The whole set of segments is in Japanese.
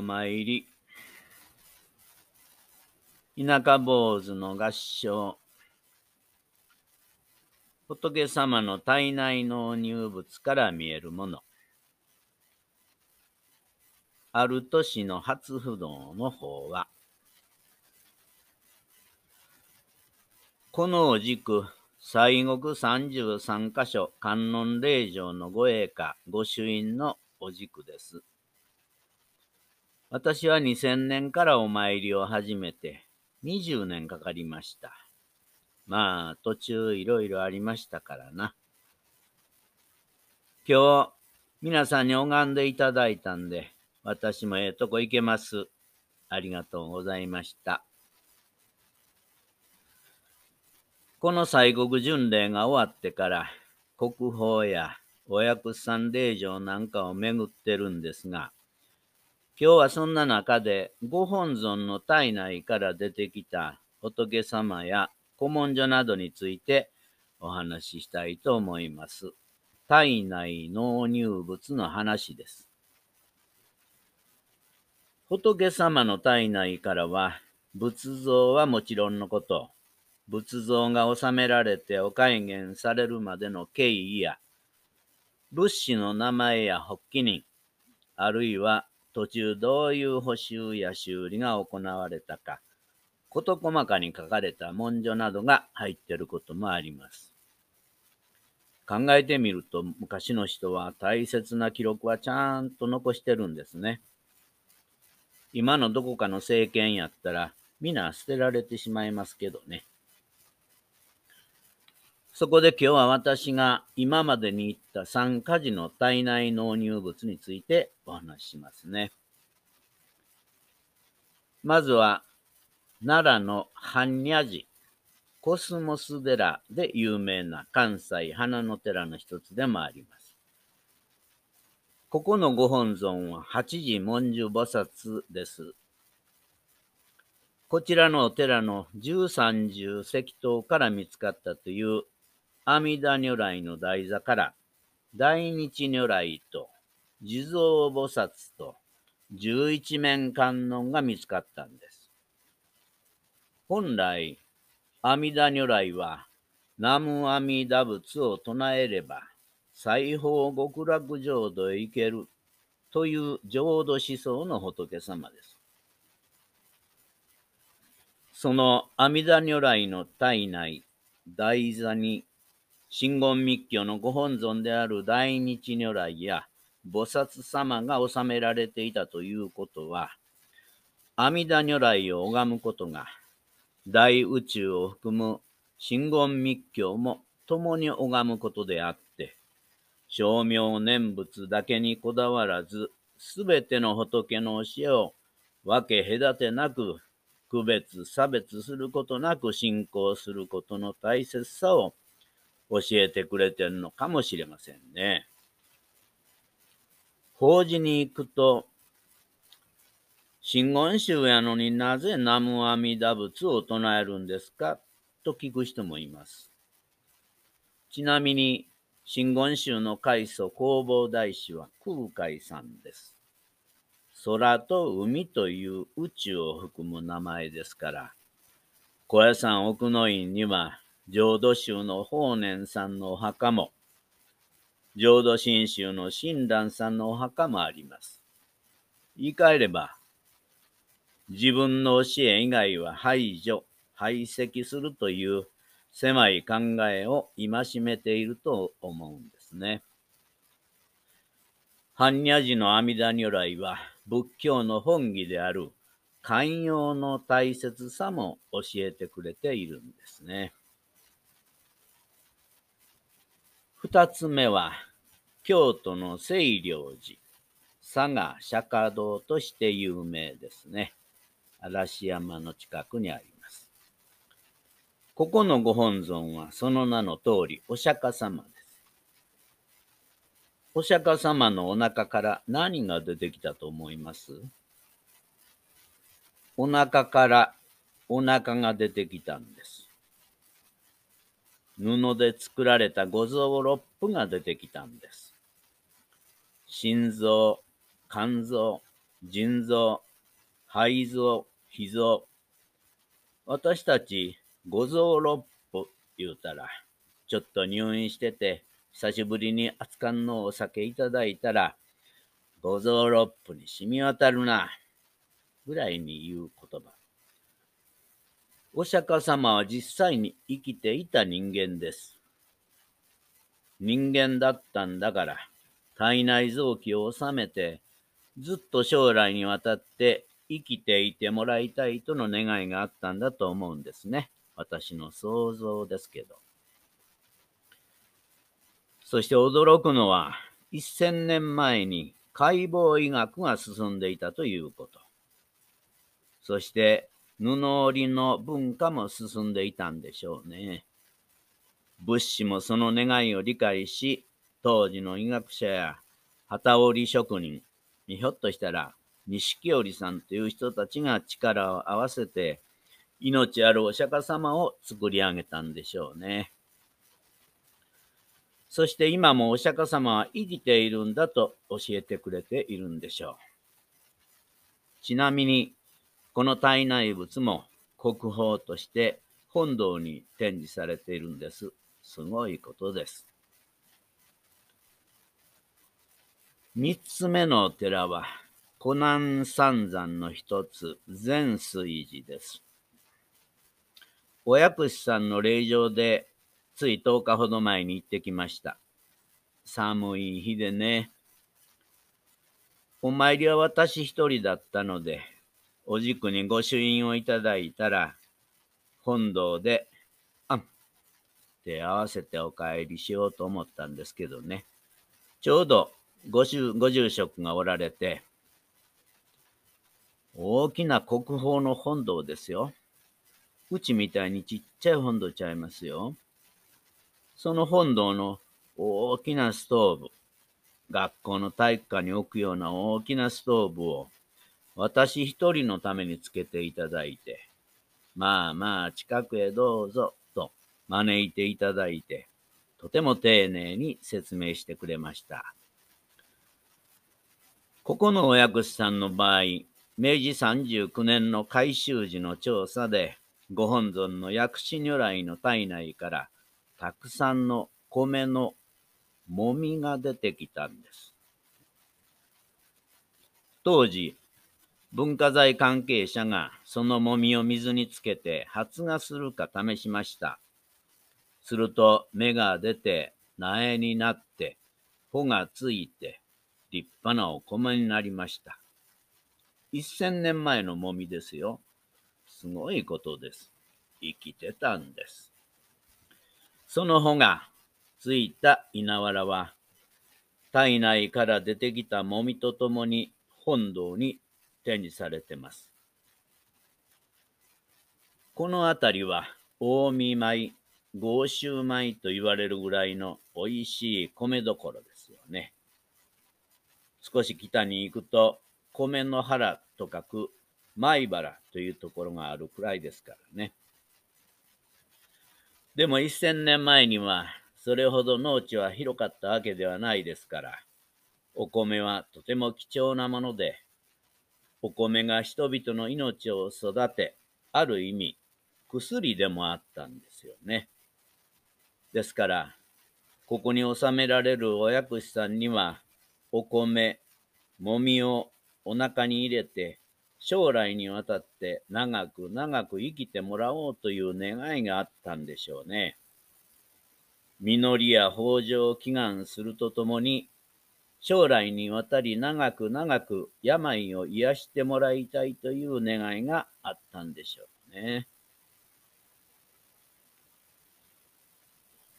よう参り。田舎坊主の合唱。仏様の体内の入物から見えるもの。ある年の初不動の方は、このお軸、西国三十三箇所観音霊場のご栄華、ご朱印のお軸です。私は2000年からお参りを始めて20年かかりました。まあ、途中いろいろありましたからな。今日、皆さんに拝んでいただいたんで、私もええとこ行けます。ありがとうございました。この西国巡礼が終わってから、国宝やお薬さん霊場なんかを巡ってるんですが、今日はそんな中でご本尊の体内から出てきた仏様や古文書などについてお話ししたいと思います。体内納入物の話です。仏様の体内からは仏像はもちろんのこと、仏像が収められてお戒厳されるまでの経緯や、仏師の名前や発起人、あるいは途中どういう補修や修理が行われたか、事細かに書かれた文書などが入っていることもあります。考えてみると、昔の人は大切な記録はちゃんと残してるんですね。今のどこかの政権やったら、皆捨てられてしまいますけどね。そこで今日は私が今までに言った三火事の体内納入物についてお話しますね。まずは、奈良の般若寺、コスモス寺で有名な関西花の寺の一つでもあります。ここのご本尊は八時文殊菩薩です。こちらのお寺の十三十石塔から見つかったという阿弥陀如来の台座から、大日如来と地蔵菩薩と十一面観音が見つかったんです。本来、阿弥陀如来は、南無阿弥陀仏を唱えれば、西方極楽浄土へ行けるという浄土思想の仏様です。その阿弥陀如来の体内、台座に真言密教のご本尊である大日如来や菩薩様が収められていたということは、阿弥陀如来を拝むことが、大宇宙を含む真言密教も共に拝むことであって、称名念仏だけにこだわらず、すべての仏の教えを分け隔てなく、区別差別することなく信仰することの大切さを教えてくれてるのかもしれませんね。法事に行くと、真言宗やのになぜ南無阿弥陀仏を唱えるんですか？と聞く人もいます。ちなみに、真言宗の開祖弘法大師は空海さんです。空と海という宇宙を含む名前ですから、小屋さん奥の院には浄土宗の法然さんのお墓も、浄土真宗の親鸞さんのお墓もあります。言い換えれば、自分の教え以外は排除、排斥するという狭い考えを戒めていると思うんですね。般若寺の阿弥陀如来は仏教の本義である寛容の大切さも教えてくれているんですね。二つ目は、京都の清涼寺、佐賀釈迦堂として有名ですね。嵐山の近くにあります。ここのご本尊はその名の通りお釈迦様です。お釈迦様のお腹から何が出てきたと思います？お腹からお腹が出てきたんです。布で作られた五臓六腑が出てきたんです。心臓、肝臓、腎臓、肺臓、脾臓。私たち、五臓六腑言うたら、ちょっと入院してて、久しぶりに熱燗のお酒いただいたら、五臓六腑に染み渡るな、ぐらいに言う言葉。お釈迦様は実際に生きていた人間です。人間だったんだから、体内臓器を収めて、ずっと将来にわたって生きていてもらいたいとの願いがあったんだと思うんですね。私の想像ですけど。そして驚くのは、1000年前に解剖医学が進んでいたということ。そして、布織の文化も進んでいたんでしょうね。物資もその願いを理解し、当時の医学者や旗織職人、ひょっとしたら錦織さんという人たちが力を合わせて、命あるお釈迦様を作り上げたんでしょうね。そして今もお釈迦様は生きているんだと教えてくれているんでしょう。ちなみに、この体内物も国宝として本堂に展示されているんです。すごいことです。三つ目のお寺は、湖南三山の一つ、善水寺です。お薬師さんの霊場でつい10日ほど前に行ってきました。寒い日でね。お参りは私一人だったので、お軸に御朱印をいただいたら、本堂で、あん、手合わせてお帰りしようと思ったんですけどね。ちょうどご住ご住職がおられて、大きな国宝の本堂ですよ。うちみたいにちっちゃい本堂ちゃいますよ。その本堂の大きなストーブ、学校の体育館に置くような大きなストーブを私一人のためにつけていただいて、まあまあ近くへどうぞと招いていただいて、とても丁寧に説明してくれました。ここのお薬師さんの場合、明治39年の改修時の調査で、ご本尊の薬師如来の体内からたくさんの米のもみが出てきたんです。当時、文化財関係者がそのもみを水につけて発芽するか試しました。すると芽が出て苗になって穂がついて立派なお米になりました。一千年前のもみですよ。すごいことです。生きてたんです。その穂がついた稲わらは、体内から出てきたもみとともに本堂に展示されてます。この辺りは近江米、豪州米と言われるぐらいの美味しい米どころですよね。少し北に行くと、米の原と書く米原というところがあるくらいですからね。でも一千年前にはそれほど農地は広かったわけではないですから、お米はとても貴重なもので、お米が人々の命を育て、ある意味、薬でもあったんですよね。ですから、ここに収められるお薬師さんには、お米、もみをお腹に入れて、将来にわたって長く長く生きてもらおうという願いがあったんでしょうね。実りや豊穣を祈願するとともに、将来にわたり長く長く病を癒してもらいたいという願いがあったんでしょうね。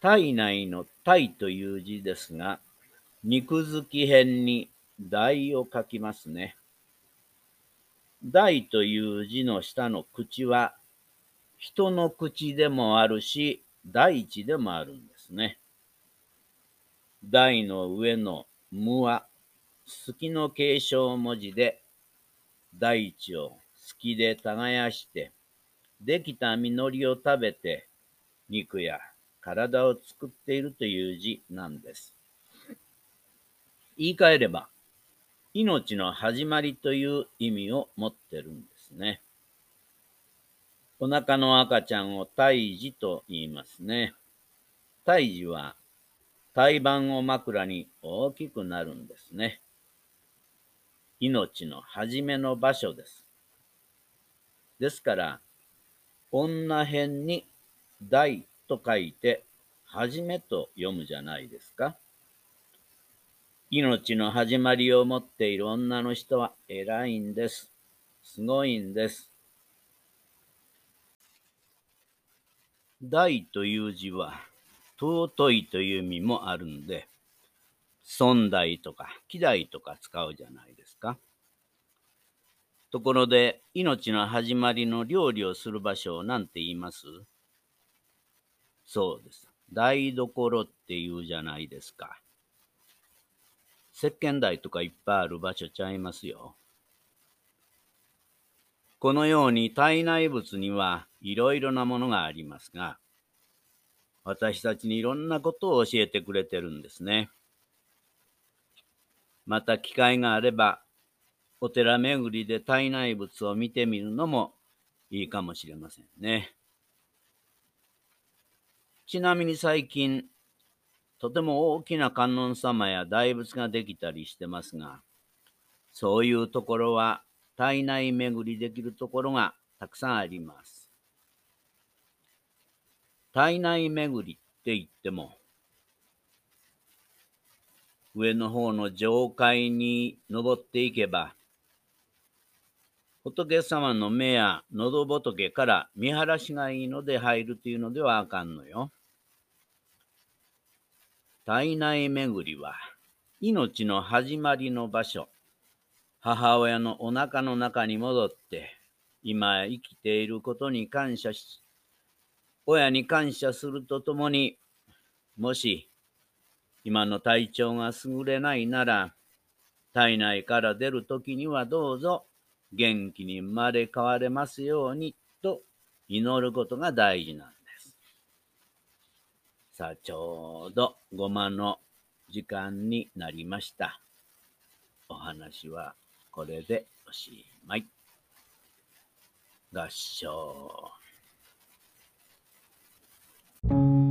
体内の体という字ですが、肉付き辺に大を書きますね。大という字の下の口は、人の口でもあるし、大地でもあるんですね。大の上の無は、月の継承文字で、大地を月で耕して、できた実りを食べて、肉や体を作っているという字なんです。言い換えれば、命の始まりという意味を持ってるんですね。お腹の赤ちゃんを胎児と言いますね。胎児は胎盤を枕に大きくなるんですね。命の始めの場所です。ですから、女編に大と書いて、はじめと読むじゃないですか。命の始まりを持っている女の人は偉いんです。すごいんです。大という字は、尊いという意味もあるんで、尊大とか希代とか使うじゃないですか。ところで、命の始まりの料理をする場所を何て言います？そうです。台所って言うじゃないですか。石鹸台とかいっぱいある場所ちゃいますよ。このように体内物にはいろいろなものがありますが、私たちにいろんなことを教えてくれてるんですね。また機会があれば、お寺巡りで体内物を見てみるのもいいかもしれませんね。ちなみに最近、とても大きな観音様や大仏ができたりしてますが、そういうところは体内巡りできるところがたくさんあります。体内巡りって言っても、上の方の上階に登っていけば、仏様の目や喉仏から見晴らしがいいので入るというのではあかんのよ。体内巡りは命の始まりの場所、母親のお腹の中に戻って、今生きていることに感謝し、親に感謝するとともに、もし今の体調が優れないなら、体内から出るときにはどうぞ元気に生まれ変われますようにと祈ることが大事なんですさあ、ちょうどごまの時間になりました。お話はこれでおしまい。合唱。Thank you.